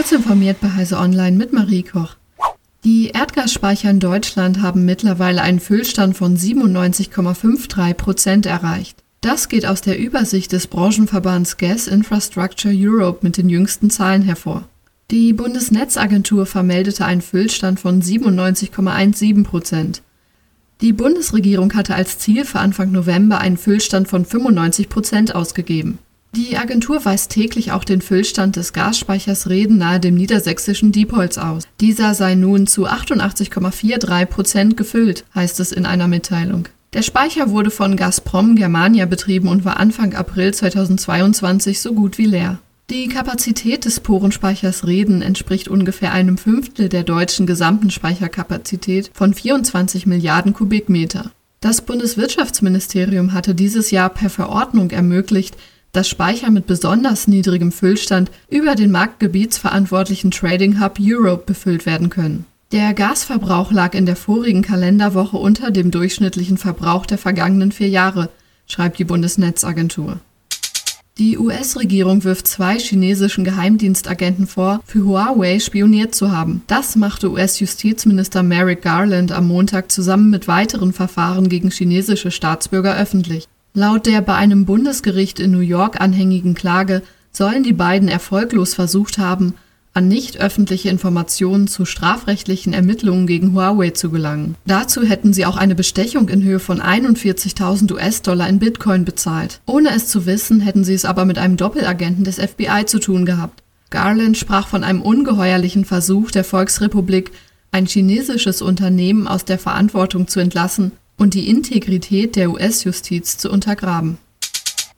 Kurz informiert bei Heise Online mit Marie Koch. Die Erdgasspeicher in Deutschland haben mittlerweile einen Füllstand von 97,53 Prozent erreicht. Das geht aus der Übersicht des Branchenverbands Gas Infrastructure Europe mit den jüngsten Zahlen hervor. Die Bundesnetzagentur vermeldete einen Füllstand von 97,17 Prozent. Die Bundesregierung hatte als Ziel für Anfang November einen Füllstand von 95 Prozent ausgegeben. Die Agentur weist täglich auch den Füllstand des Gasspeichers Reden nahe dem niedersächsischen Diepholz aus. Dieser sei nun zu 88,43 Prozent gefüllt, heißt es in einer Mitteilung. Der Speicher wurde von Gazprom Germania betrieben und war Anfang April 2022 so gut wie leer. Die Kapazität des Porenspeichers Reden entspricht ungefähr einem Fünftel der deutschen gesamten Speicherkapazität von 24 Milliarden Kubikmeter. Das Bundeswirtschaftsministerium hatte dieses Jahr per Verordnung ermöglicht, dass Speicher mit besonders niedrigem Füllstand über den marktgebietsverantwortlichen Trading Hub Europe befüllt werden können. Der Gasverbrauch lag in der vorigen Kalenderwoche unter dem durchschnittlichen Verbrauch der vergangenen vier Jahre, schreibt die Bundesnetzagentur. Die US-Regierung wirft zwei chinesischen Geheimdienstagenten vor, für Huawei spioniert zu haben. Das machte US-Justizminister Merrick Garland am Montag zusammen mit weiteren Verfahren gegen chinesische Staatsbürger öffentlich. Laut der bei einem Bundesgericht in New York anhängigen Klage sollen die beiden erfolglos versucht haben, an nicht öffentliche Informationen zu strafrechtlichen Ermittlungen gegen Huawei zu gelangen. Dazu hätten sie auch eine Bestechung in Höhe von 41.000 US-Dollar in Bitcoin bezahlt. Ohne es zu wissen, hätten sie es aber mit einem Doppelagenten des FBI zu tun gehabt. Garland sprach von einem ungeheuerlichen Versuch der Volksrepublik, ein chinesisches Unternehmen aus der Verantwortung zu entlassen und die Integrität der US-Justiz zu untergraben.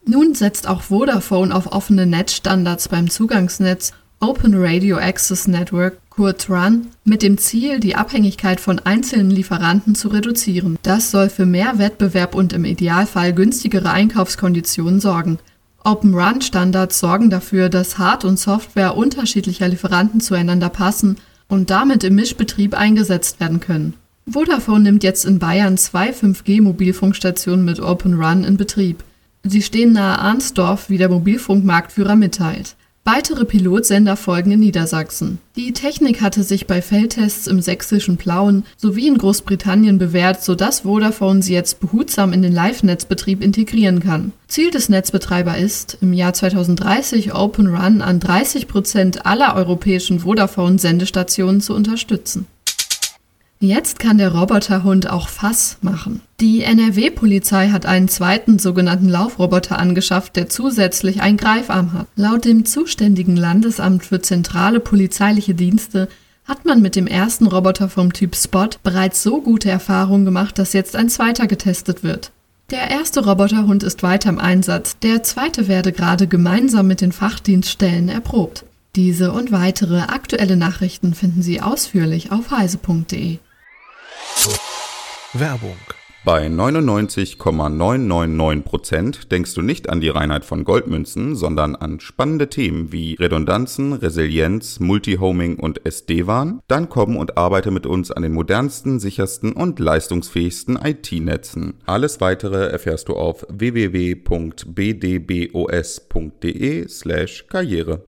Nun setzt auch Vodafone auf offene Netzstandards beim Zugangsnetz Open Radio Access Network, kurz RUN, mit dem Ziel, die Abhängigkeit von einzelnen Lieferanten zu reduzieren. Das soll für mehr Wettbewerb und im Idealfall günstigere Einkaufskonditionen sorgen. Open Run Standards sorgen dafür, dass Hard- und Software unterschiedlicher Lieferanten zueinander passen und damit im Mischbetrieb eingesetzt werden können. Vodafone nimmt jetzt in Bayern zwei 5G-Mobilfunkstationen mit Open Run in Betrieb. Sie stehen nahe Arnsdorf, wie der Mobilfunkmarktführer mitteilt. Weitere Pilotsender folgen in Niedersachsen. Die Technik hatte sich bei Feldtests im sächsischen Plauen sowie in Großbritannien bewährt, sodass Vodafone sie jetzt behutsam in den Live-Netzbetrieb integrieren kann. Ziel des Netzbetreiber ist, im Jahr 2030 Open Run an 30 Prozent aller europäischen Vodafone-Sendestationen zu unterstützen. Jetzt kann der Roboterhund auch Fass machen. Die NRW-Polizei hat einen zweiten sogenannten Laufroboter angeschafft, der zusätzlich einen Greifarm hat. Laut dem zuständigen Landesamt für zentrale polizeiliche Dienste hat man mit dem ersten Roboter vom Typ Spot bereits so gute Erfahrungen gemacht, dass jetzt ein zweiter getestet wird. Der erste Roboterhund ist weiter im Einsatz, der zweite werde gerade gemeinsam mit den Fachdienststellen erprobt. Diese und weitere aktuelle Nachrichten finden Sie ausführlich auf heise.de. Werbung. Bei 99,999% denkst du nicht an die Reinheit von Goldmünzen, sondern an spannende Themen wie Redundanzen, Resilienz, Multihoming und SD-WAN? Dann komm und arbeite mit uns an den modernsten, sichersten und leistungsfähigsten IT-Netzen. Alles weitere erfährst du auf www.bdbos.de/karriere.